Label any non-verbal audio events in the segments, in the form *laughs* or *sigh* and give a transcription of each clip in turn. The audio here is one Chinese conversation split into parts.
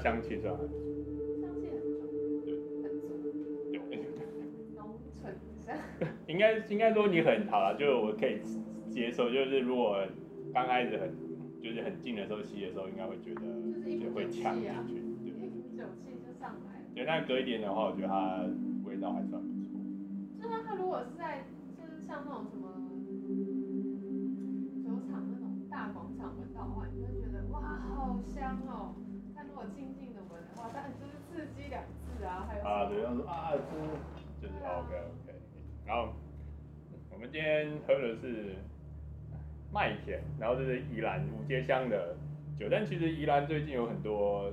香气算很足，香气很重，对，很足，有，浓醇香。应该应该说你很好了，就是我可以接受，就是如果刚开始很就是很近的时候吸的时候，应该会觉得就会呛进去，对，一股酒气就上来了。对，但隔一点的话，我觉得它味道还算不错。就它它如果是在就是像那种什么酒厂那种大广场闻到的话，你就会觉得哇好香哦。但如果静静的闻的话，当然就是刺激两次啊，还有啊对，他说啊就是 OK OK，然后我们今天喝的是。麦田，然后这是宜兰五街乡的酒，但其实宜兰最近有很多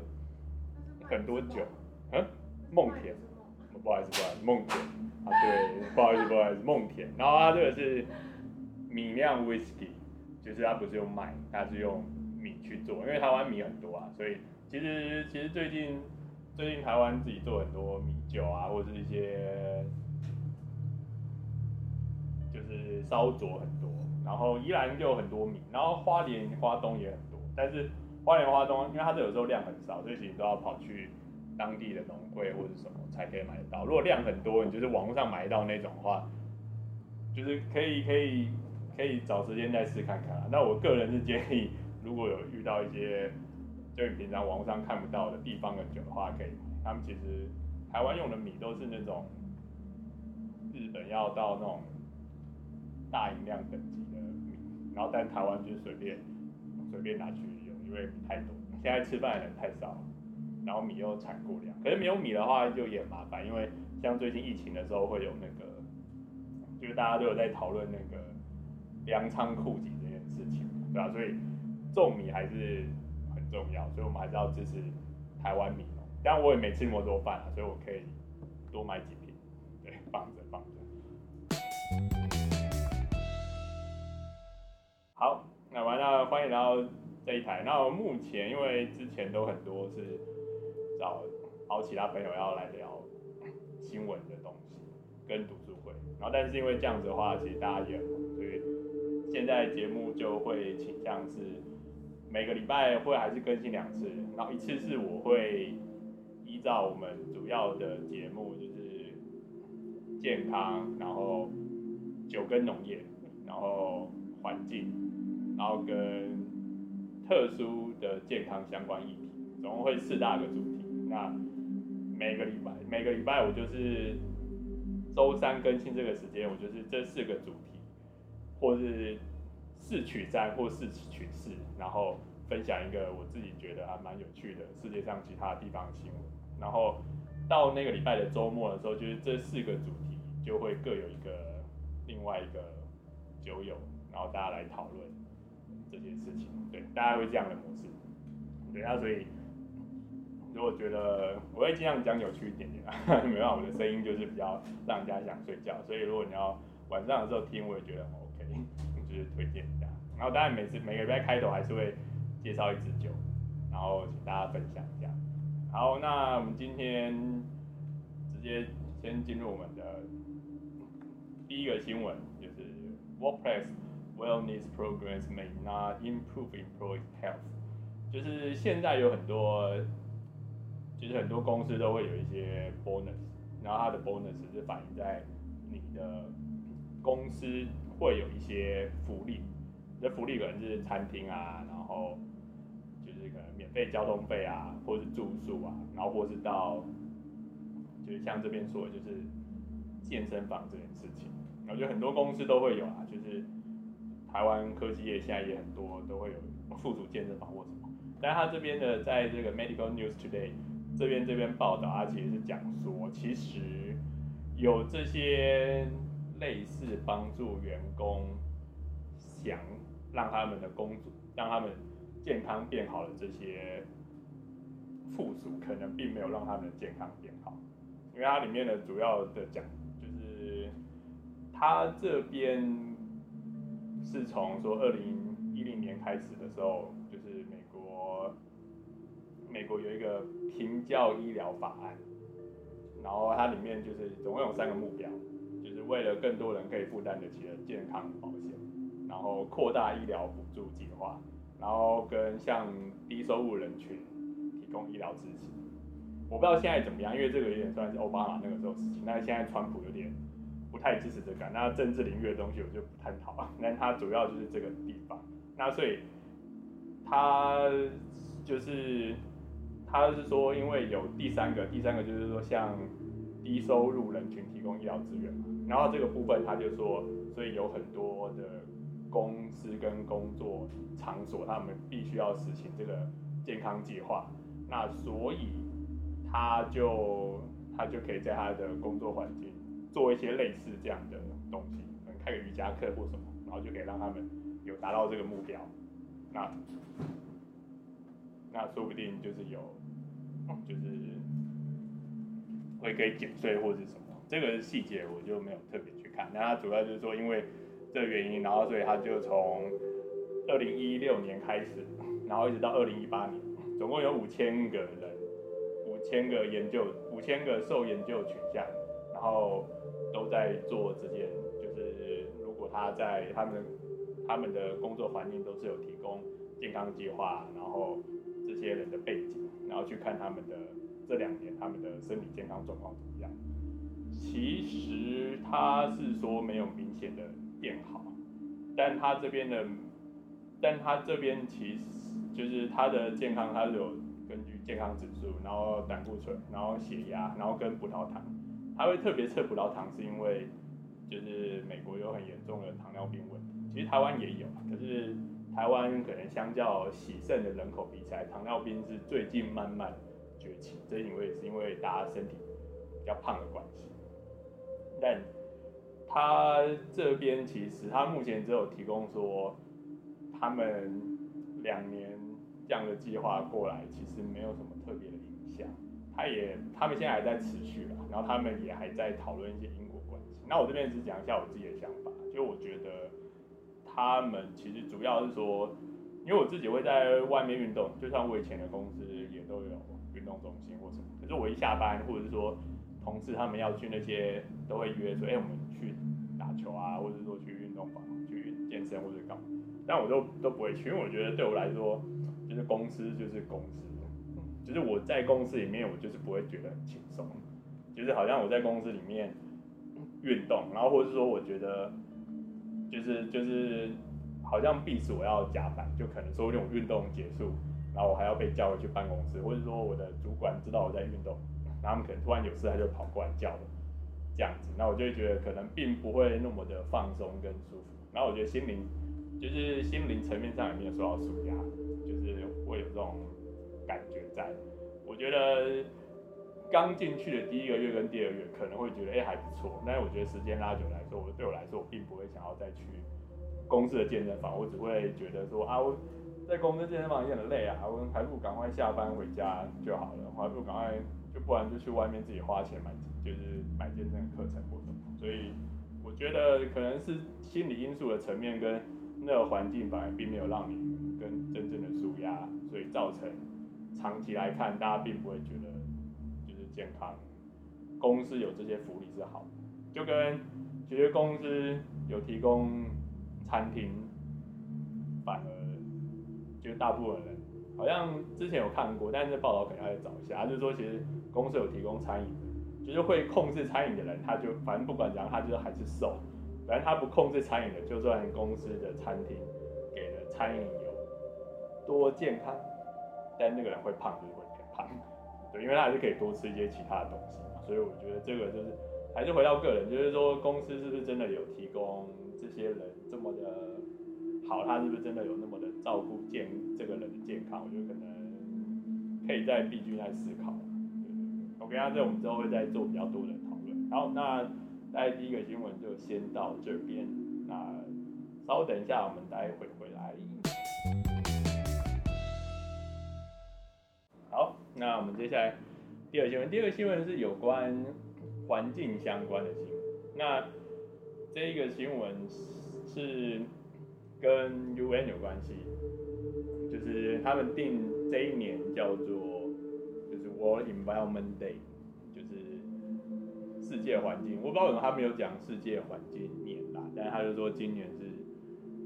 很多酒，嗯，梦田，不好意思，不好意思，梦田啊，对，不好意思，不好意思，梦田，然后它这个是米酿 whisky，就是它不是用麦，它是用米去做，因为台湾米很多啊，所以其实其实最近最近台湾自己做很多米酒啊，或者是一些就是烧灼很多。然后宜兰就有很多米，然后花莲花东也很多，但是花莲花东因为它这有时候量很少，所以其实都要跑去当地的农会或者什么才可以买得到。如果量很多，你就是网络上买到那种的话，就是可以可以可以找时间再试看看。那我个人是建议，如果有遇到一些就你平常网络上看不到的地方的酒的话，可以买。他们其实台湾用的米都是那种日本要到那种大饮量等级的米。然后在台湾就随便随便拿去用，因为米太多，现在吃饭的人太少，然后米又产过量。可是没有米的话就也麻烦，因为像最近疫情的时候会有那个，就是大家都有在讨论那个粮仓库给这件事情，对吧？所以种米还是重要，所以我们还是要支持台湾米农。但我也没吃那么多饭啊，所以我可以多买几瓶，对，放着放着。好，那完了，欢迎来到这一台。那目前因为之前都很多是找找其他朋友要来聊新闻的东西跟读书会，然后但是因为这样子的话，其实大家也很忙，所以现在节目就会倾向是每个礼拜会还是更新两次，然后一次是我会依照我们主要的节目就是健康，然后酒跟农业，然后环境。然后跟特殊的健康相关议题，总共会四大个主题。那每个礼拜每个礼拜我就是周三更新这个时间，我就是这四个主题，或是四取三或四取四，然后分享一个我自己觉得还蛮有趣的世界上其他地方的新闻。然后到那个礼拜的周末的时候，就是这四个主题就会各有一个另外一个酒友，然后大家来讨论。这件事情，对，大家会这样的模式，对啊，所以如果觉得我会尽量讲有趣一点点啊，*laughs* 没办法，我的声音就是比较让人家想睡觉，所以如果你要晚上的时候听，我也觉得很 OK，就是推荐一下。然后当然每次每个礼拜开头还是会介绍一支酒，然后请大家分享一下。好，那我们今天直接先进入我们的第一个新闻，就是 Workplace。Wellness programs may not improve employee health。就是现在有很多，其实很多公司都会有一些 bonus，然后它的 bonus 是反映在你的公司会有一些福利，这福利可能是餐厅啊，然后就是可能免费交通费啊，或是住宿啊，然后或是到，就是像这边说的，就是健身房这件事情，我觉得很多公司都会有啊，就是。台湾科技业现在也很多都会有附属健身房或什么，但他这边的在这个 Medical News Today 这边这边报道，他其实是讲说，其实有这些类似帮助员工想让他们的工作让他们健康变好的这些附属，可能并没有让他们的健康变好，因为它里面的主要的讲就是他这边。是从说二零一零年开始的时候，就是美国，美国有一个平教医疗法案，然后它里面就是总共有三个目标，就是为了更多人可以负担得起的健康保险，然后扩大医疗补助计划，然后跟向低收入人群提供医疗支持。我不知道现在怎么样，因为这个有点算是奥巴马那个时候事情，但是现在川普有点不太支持这个，那政治领域的东西我就不探讨。*laughs* 那他主要就是这个地方，那所以他就是他是说，因为有第三个，第三个就是说像低收入人群提供医疗资源嘛，然后这个部分他就说，所以有很多的公司跟工作场所，他们必须要实行这个健康计划，那所以。他就他就可以在他的工作环境做一些类似这样的东西，可能开个瑜伽课或什么，然后就可以让他们有达到这个目标。那那说不定就是有，就是会可以减税或者什么，这个细节我就没有特别去看。那他主要就是说，因为这个原因，然后所以他就从二零一六年开始，然后一直到二零一八年，总共有五千个人。五千个研究，五千个受研究取向，然后都在做这件，就是如果他在他们他们的工作环境都是有提供健康计划，然后这些人的背景，然后去看他们的这两年他们的身体健康状况怎么样。其实他是说没有明显的变好，但他这边的，但他这边其实就是他的健康，他是有。根据健康指数，然后胆固醇，然后血压，然后跟葡萄糖，他会特别测葡萄糖，是因为就是美国有很严重的糖尿病问题，其实台湾也有，可是台湾可能相较喜盛的人口比起来，糖尿病是最近慢慢崛起，这因为是因为大家身体比较胖的关系，但他这边其实他目前只有提供说他们两年。这样的计划过来，其实没有什么特别的影响。他也，他们现在还在持续了，然后他们也还在讨论一些因果关系。那我这边只讲一下我自己的想法，就我觉得他们其实主要是说，因为我自己会在外面运动，就像我以前的公司也都有运动中心或什么。可是我一下班，或者是说同事他们要去那些，都会约说，哎、我们去打球啊，或者是说去运动房去健身或者干嘛。但我都都不会去，因为我觉得对我来说。就是公司就是公司，就是我在公司里面，我就是不会觉得很轻松，就是好像我在公司里面运动，然后或者是说我觉得就是就是好像必须我要加班，就可能说那种运动结束，然后我还要被叫回去办公室，或者说我的主管知道我在运动，然后他们可能突然有事他就跑过来叫了，这样子，那我就会觉得可能并不会那么的放松跟舒服，然后我觉得心灵就是心灵层面上也没有受到舒压。就是会有这种感觉在，我觉得刚进去的第一个月跟第二个月可能会觉得哎、还不错，但是我觉得时间拉久来说，我对我来说我并不会想要再去公司的健身房，我只会觉得说啊我在公司健身房也很累啊，我还不如赶快下班回家就好了，我还不如赶快就不然就去外面自己花钱买就是买健身课程或什么，所以我觉得可能是心理因素的层面跟那个环境反而并没有让你跟真正的舒压。所以造成长期来看，大家并不会觉得就是健康。公司有这些福利是好的，就跟其实公司有提供餐厅，反而就是大部分人好像之前有看过，但是报道可能要再找一下。就是说，其实公司有提供餐饮，就是会控制餐饮的人，他就反正不管怎样，他就是还是瘦。反正他不控制餐饮的，就算公司的餐厅给的餐饮有。多健康，但那个人会胖就是会变胖，对，因为他还是可以多吃一些其他的东西嘛，所以我觉得这个就是还是回到个人，就是说公司是不是真的有提供这些人这么的好，他是不是真的有那么的照顾健这个人的健康，我觉得可能可以在 B 君来思考。，OK，那这我们之后会再做比较多的讨论。好，那大家第一个新闻就先到这边，那稍等一下，我们待会回来。好那我们接下来第二新闻，第二个新闻是有关环境相关的新闻。那这一个新闻是跟 UN 有关系，就是他们定这一年叫做就是 World Environment Day，就是世界环境。我不知道为什么他没有讲世界环境年啦，但是他就说今年是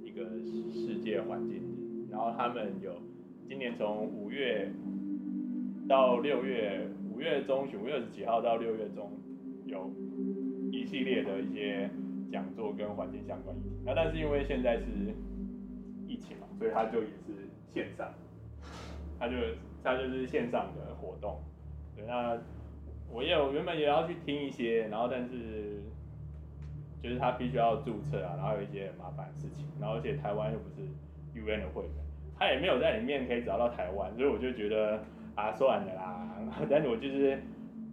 一个世界环境日。然后他们有今年从五月到六月，五月中旬，五月二十几号到六月中，有一系列的一些讲座跟环境相关议题。那但是因为现在是疫情嘛，所以他就也是线上，他就他就是线上的活动。对，那我也有原本也要去听一些，然后但是。就是他必须要注册啊，然后有一些麻烦事情，然后而且台湾又不是 UN 的会员，他也没有在里面可以找到台湾，所以我就觉得啊算了啦。*laughs* 但是我就是，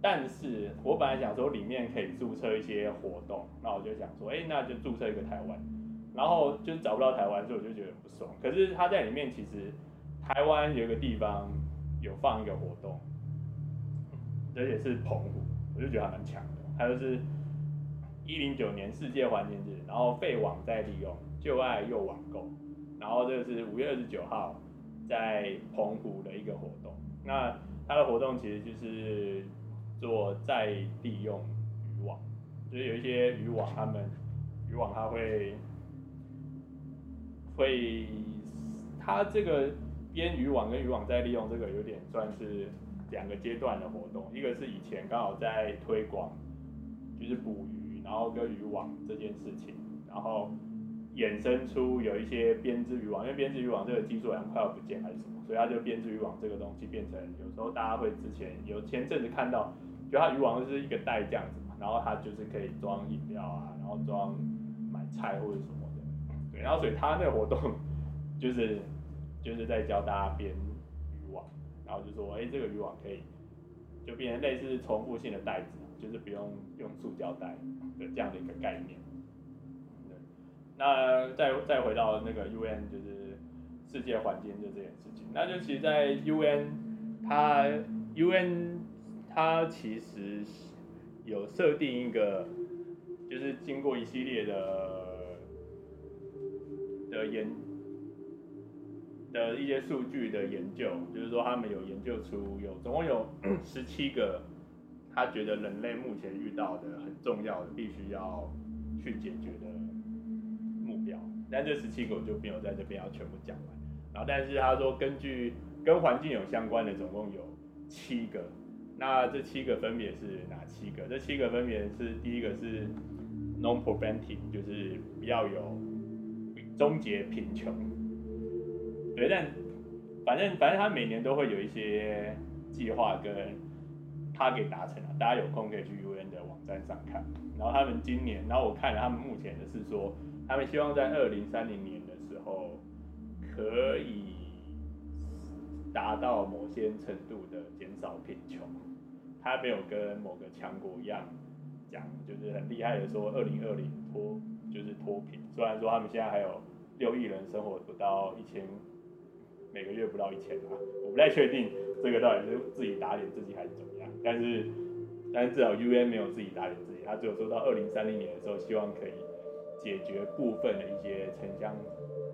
但是我本来想说里面可以注册一些活动，那我就想说，哎、那就注册一个台湾，然后就找不到台湾，所以我就觉得不爽。可是他在里面其实台湾有一个地方有放一个活动，而且是澎湖，我就觉得还蛮强的，他就是。一零九年世界环境日，然后废网再利用，旧爱又网购，然后这个是五月二十九号在澎湖的一个活动。那它的活动其实就是做再利用渔网，就是有一些渔网，他们渔网它会会，它这个编渔网跟渔网再利用这个有点算是两个阶段的活动，一个是以前刚好在推广，就是捕鱼。然后跟渔网这件事情，然后衍生出有一些编织渔网，因为编织渔网这个技术好像快要不见还是什么，所以它就编织渔网这个东西变成有时候大家会之前有前阵子看到，就它渔网就是一个袋这样子嘛，然后它就是可以装饮料啊，然后装买菜或者什么的，对，然后所以它那个活动就是就是在教大家编渔网，然后就说哎这个渔网可以就变成类似重复性的袋子。就是不用用塑胶袋的这样的一个概念。那再再回到那个 UN，就是世界环境就这件事情，那就其实，在 UN，它 UN 它其实有设定一个，就是经过一系列的的研的一些数据的研究，就是说他们有研究出有总共有十七个。他觉得人类目前遇到的很重要的、必须要去解决的但这十七个我就没有在这边要全部讲完。然后，但是他说根据跟环境有相关的总共有七个，那这七个分别是哪七个？这七个分别是第一个是 non-preventing，就是不要有终结贫穷。对，但反正反正他每年都会有一些计划跟。他给达成了，大家有空可以去 UN 的网站上看。然后他们今年，然后我看了他们目前的是说，他们希望在二零三零年的时候，可以达到某些程度的减少贫穷。他没有跟某个强国一样讲，就是很厉害的说二零二零脱就是脱贫。虽然说他们现在还有六亿人生活不到一千，每个月不到一千啊，我不太确定这个到底是自己打脸自己还是怎么样。但是，但是至少 UN 没有自己打脸自己，他只有说到二零三零年的时候，希望可以解决部分的一些城乡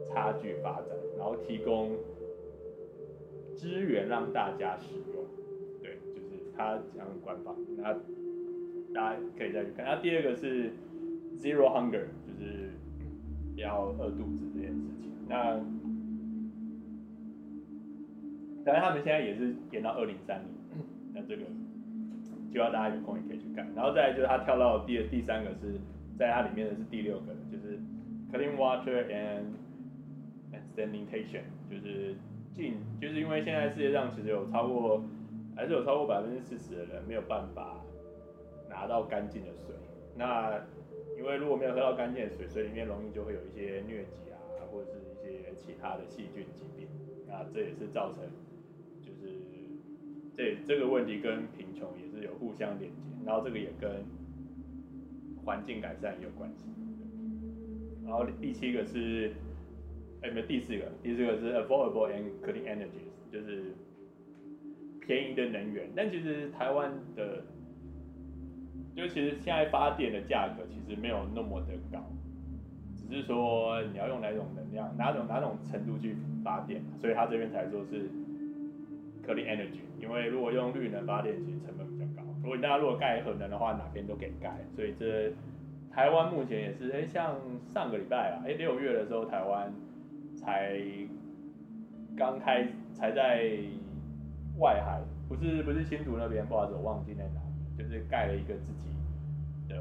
差距发展，然后提供资源让大家使用。对，就是他讲官方，那大家可以再去看。那第二个是 Zero Hunger，就是不要饿肚子这件事情。那，当然他们现在也是延到二零三零，那这个。就要大家有空也可以去看，然后再来就是他跳到第第三个是在它里面的是第六个，就是 clean water and and sanitation，就是净，就是因为现在世界上其实有超过还是有超过百分之四十的人没有办法拿到干净的水，那因为如果没有喝到干净的水，水里面容易就会有一些疟疾啊，或者是一些其他的细菌疾病，那这也是造成。就是这这个问题跟贫穷也是有互相连接，然后这个也跟环境改善也有关系。然后第七个是，哎，没第四个，第四个是 affordable and clean energies，就是便宜的能源。但其实台湾的，就其实现在发电的价格其实没有那么的高，只是说你要用哪种能量，哪种哪种程度去发电，所以他这边才说是 clean energy。因为如果用绿能发电，其实成本比较高。如果大家如果盖核能的话，哪边都可以盖。所以这台湾目前也是，哎，像上个礼拜啊，哎，六月的时候台湾才刚开才在外海，不是不是新竹那边，不好意思，我忘记在哪，就是盖了一个自己的，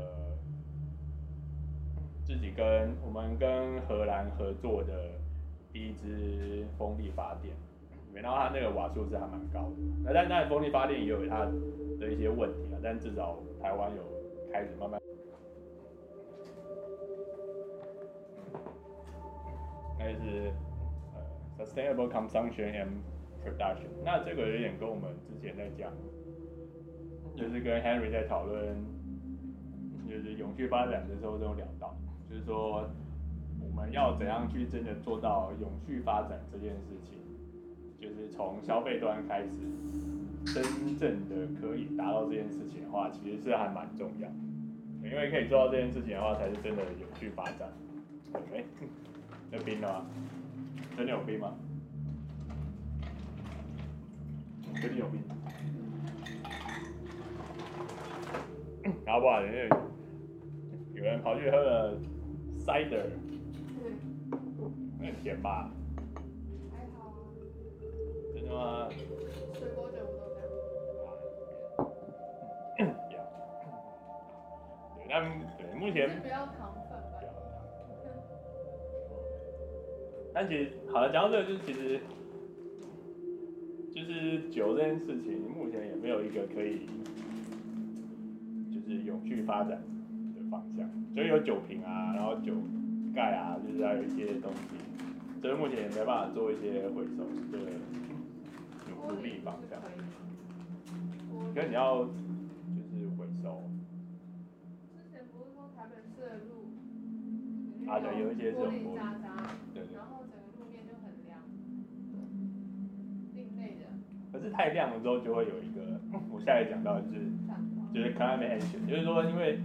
自己跟我们跟荷兰合作的第一支风力发电，然后它那个瓦数是还蛮高的，那但那风力发电也有它的一些问题啊，但至少台湾有开始慢慢。那就是呃，sustainable consumption and production。那这个有点跟我们之前在讲，就是跟 Henry 在讨论，就是永续发展的时候都有聊到，就是说我们要怎样去真的做到永续发展这件事情，就是从消费端开始，真正的可以达到这件事情的话，其实是还蛮重要，因为可以做到这件事情的话，才是真的永续发展？有 *laughs* 冰的吗？真的有冰吗？真的有冰。然后不好意思，有人跑去喝了 cider，很甜吧？还好啊。真的吗？水果酒不都这样？对，但对目前。不要糖。但其实，好了，讲到这个，就是其实，就是酒这件事情，目前也没有一个可以，就是永续发展的方向。所以有酒瓶啊，然后酒盖啊，就是还有一些东西，所以目前也没办法做一些回收的有助力方向。可是你要就是回收。之前不是说台北市的路，啊对，有一些这种玻璃渣渣。是太亮了之后，就会有一个，*laughs* 我下来讲到就是，就是 climate action，就是说因为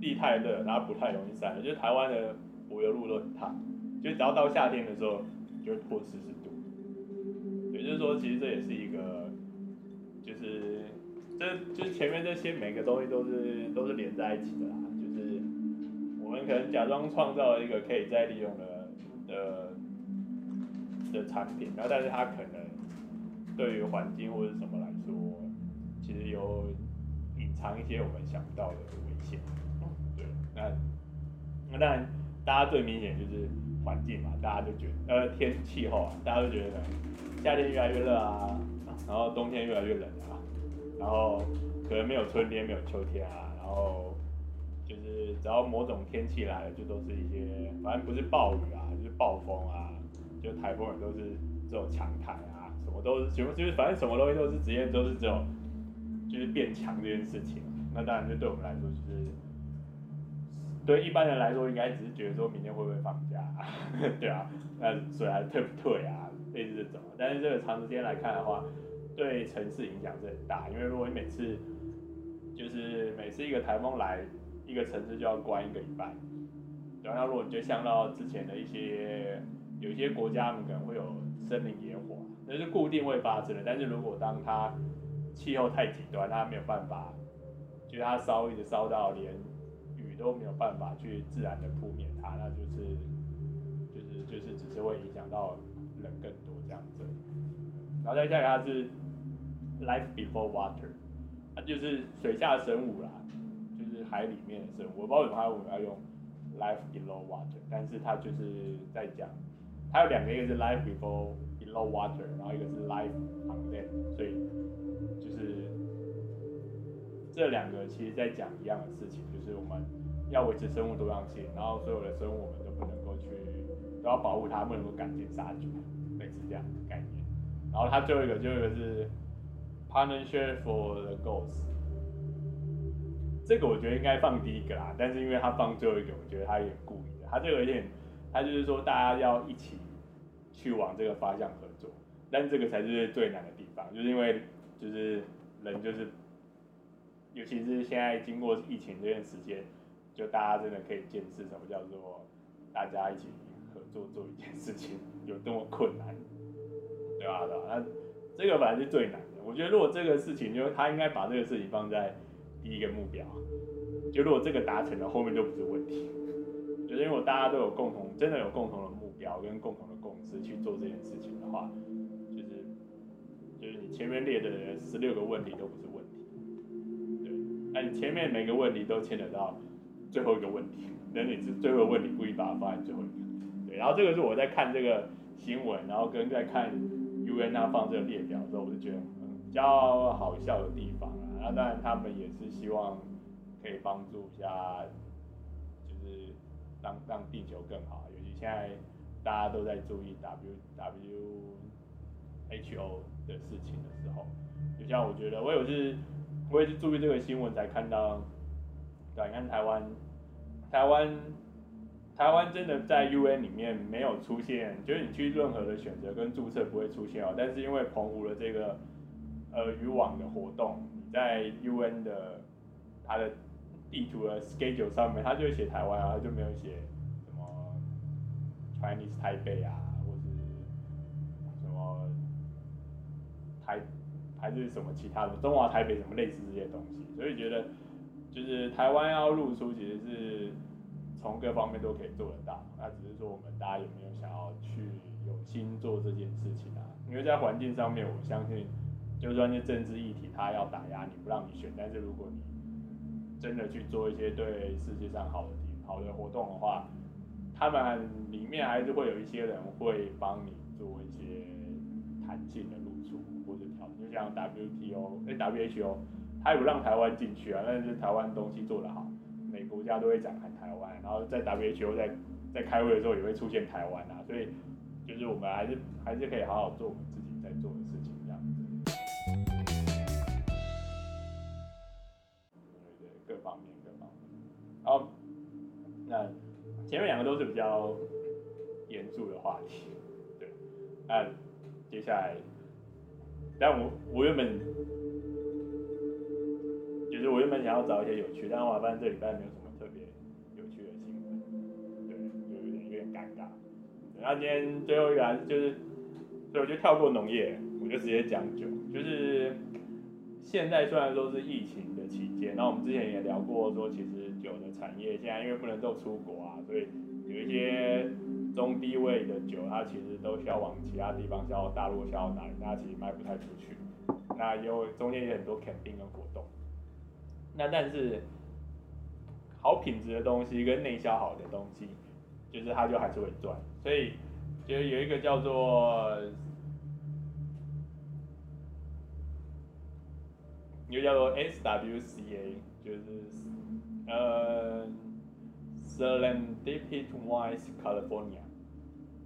地太热，然后不太容易散热，就是台湾的柏油路都很烫，就只要到夏天的时候就会破四十度，也就是说其实这也是一个，就是这就是前面这些每个东西都是都是连在一起的啦，就是我们可能假装创造了一个可以再利用的的的产品，然后但是它可能。对于环境或者什么来说，其实有隐藏一些我们想不到的危险。对，那那当然，大家最明显就是环境嘛，大家就觉得呃天气候啊，大家都觉得夏天越来越热啊，然后冬天越来越冷啊，然后可能没有春天，没有秋天啊，然后就是只要某种天气来了，就都是一些反正不是暴雨啊，就是暴风啊，就台风也都是这种强台啊。什么都是全部就是反正什么东西都是直接都是这种，就是变强这件事情。那当然就对我们来说就是，对一般人来说应该只是觉得说明天会不会放假，*laughs* 对啊，那水还退不退啊，类似这种。但是这个长时间来看的话，对城市影响是很大。因为如果你每次就是每次一个台风来，一个城市就要关一个礼拜。然后如果你就像到之前的一些有一些国家，他们可能会有森林野火。那是固定会发生的，但是如果当它气候太极端，它没有办法，就是它烧一直烧到连雨都没有办法去自然的扑灭它，那就是就是就是只是会影响到人更多这样子。然后再下来它是 life before water，它就是水下生物啦，就是海里面的生物。我不知道为什么我们要用 life below water，但是它就是在讲，它有两个，一个是 life before。Low water，然后一个是 life on land，所以就是这两个其实在讲一样的事情，就是我们要维持生物多样性，然后所有的生物我们都不能够去都要保护他，不能够赶尽杀绝，类似这样的概念。然后他最后一个最后一个是 partnership for the goals，这个我觉得应该放第一个啦，但是因为他放最后一个，我觉得他有点故意的，他这个有点，他就是说大家要一起。去往这个方向合作，但这个才是最难的地方，就是因为就是人就是，尤其是现在经过疫情这段时间，就大家真的可以见识什么叫做大家一起做做一件事情有多么困难，*laughs* 对吧？对吧？那这个反正是最难的。我觉得如果这个事情，就他应该把这个事情放在第一个目标，就如果这个达成了，后面就不是问题。*laughs* 就是因为大家都有共同，真的有共同的目标跟共同的。共识去做这件事情的话，就是就是你前面列的十六个问题都不是问题，对，那你前面每个问题都牵扯到最后一个问题，那你是最后问题故意把它放在最后一个，然后这个是我在看这个新闻，然后跟在看 UN 他放这个列表的时候，我就觉得比较好笑的地方啊，那当然他们也是希望可以帮助一下，就是让让地球更好，尤其现在大家都在注意 W W。H O 的事情的时候，就像我觉得，我有是，我也是注意这个新闻才看到，对，你看台湾，台湾，台湾真的在 UN 里面没有出现，就是你去任何的选择跟注册不会出现哦，但是因为澎湖的这个呃渔网的活动，你在 UN 的它的地图的 schedule 上面，它就会写台湾啊，它就没有写什么 Chinese 台北啊。或者什么台还是什么其他的中华台北什么类似这些东西，所以觉得就是台湾要露出，其实是从各方面都可以做得到。那只是说我们大家有没有想要去有心做这件事情啊？因为在环境上面，我相信就算是政治议题，他要打压你不让你选，但是如果你真的去做一些对世界上好的好的活动的话，他们里面还是会有一些人会帮你做一些弹性的。像 WTO、欸、WHO，他有让台湾进去啊，但是台湾东西做得好，每国家都会讲喊台湾，然后在 WHO 在在开会的时候也会出现台湾啊，所以就是我们还是还是可以好好做我们自己在做的事情这样子。对对，各方面各方面。好，那前面两个都是比较严肃的话题，对，那接下来。但我我原本就是我原本想要找一些有趣，但是我发现这礼拜没有什么特别有趣的新闻，对，就有点有点尴尬。那今天最后一个还是就是，所以我就跳过农业，我就直接讲酒。就是现在虽然说是疫情的期间，那我们之前也聊过说，其实酒的产业现在因为不能够出国啊，所以有一些。中低位的酒，它其实都销往其他地方，销到大陆，销到哪里，它其实卖不太出去。那有中间有很多 campaign 的活动。那但是好品质的东西跟内销好的东西，就是它就还是会赚。所以就有一个叫做，一个叫做 SWCA，就是呃。Serendipity Wines California，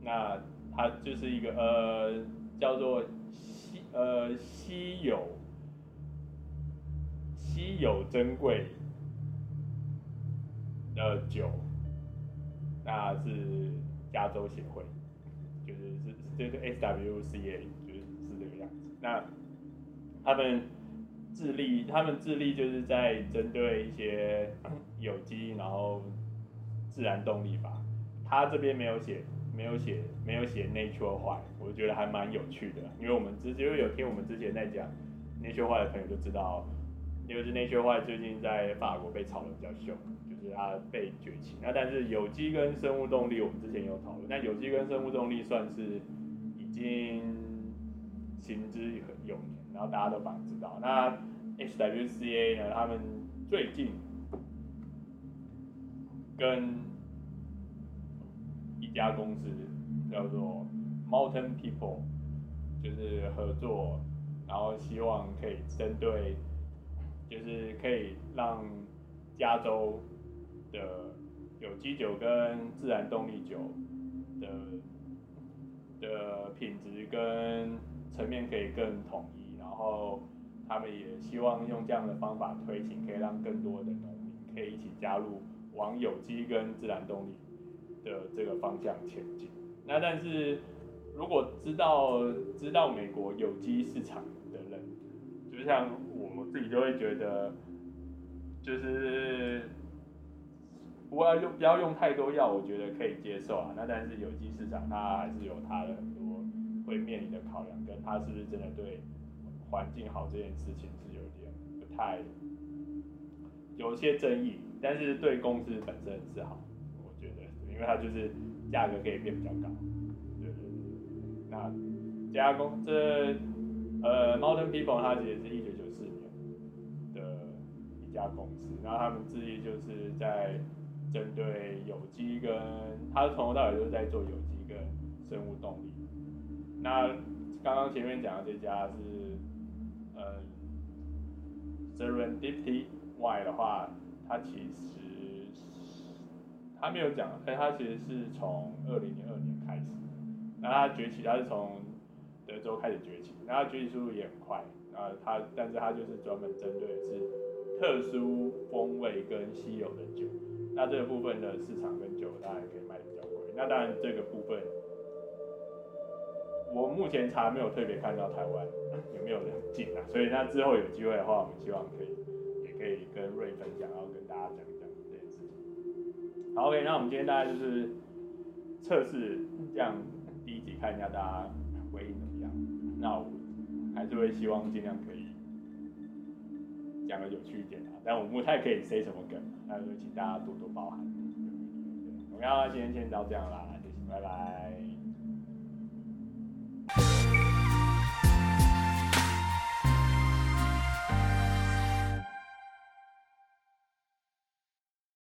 那它就是一个呃叫做稀呃稀有有珍贵的酒，那是加州协会，就是是就是 SWCA，就是是这个样子。那他们致力，他们致力就是在针对一些 *clears throat* 有机，然后。自然动力法，他这边没有写，没有写，没有写 Nature Wine，我觉得还蛮有趣的，因为我们之前有听我们之前在讲 Nature Wine 的朋友就知道，因为是 Nature Wine 最近在法国被炒得比较凶，就是它被崛起。那但是有机跟生物动力，我们之前有讨论，那有机跟生物动力算是已经行之有年，然后大家都蛮知道。那 HWCA 呢，他们最近。跟一家公司叫做 Mountain People，就是合作，然后希望可以针对，就是可以让加州的有机酒跟自然动力酒的的品质跟层面可以更统一，然后他们也希望用这样的方法推行，可以让更多的农民可以一起加入。往有机跟自然动力的这个方向前进。那但是如果知道知道美国有机市场的人，就像我自己就会觉得，就是不要用不要用太多药，我觉得可以接受啊。那但是有机市场它还是有它的很多会面临的考量，跟它是不是真的对环境好这件事情是有点不太有些争议。但是对公司本身是好，我觉得，因为它就是价格可以变比较高，对对对。那这家公这呃，Mountain People 它其实是一九家公司，然后他们致力就是在针对有机跟，他从头到尾都是在做有机跟生物动力。那刚刚前面讲的这家是，呃，Serendipity Y 的话，它其实它没有讲，但它其实是从二零零二年开始，那它崛起，它是从德州开始崛起，那它崛起速度也很快，啊，它但是它就是专门针对的是特殊风味跟稀有的酒，那这个部分的市场跟酒当然可以卖得比较贵，那当然这个部分。我目前查没有特别看到台湾有没有人进啊，所以那之后有机会的话，我们希望可以也可以跟瑞分享，然后跟大家讲一讲这件事情。好，OK，那我们今天大概就是测试这样第一集，看一下大家回应怎么样。那我还是会希望尽量可以讲的有趣一点啊，但我不太可以 say 什么梗，那就请大家多多包涵。我们要今天先到这样啦，谢谢，拜拜。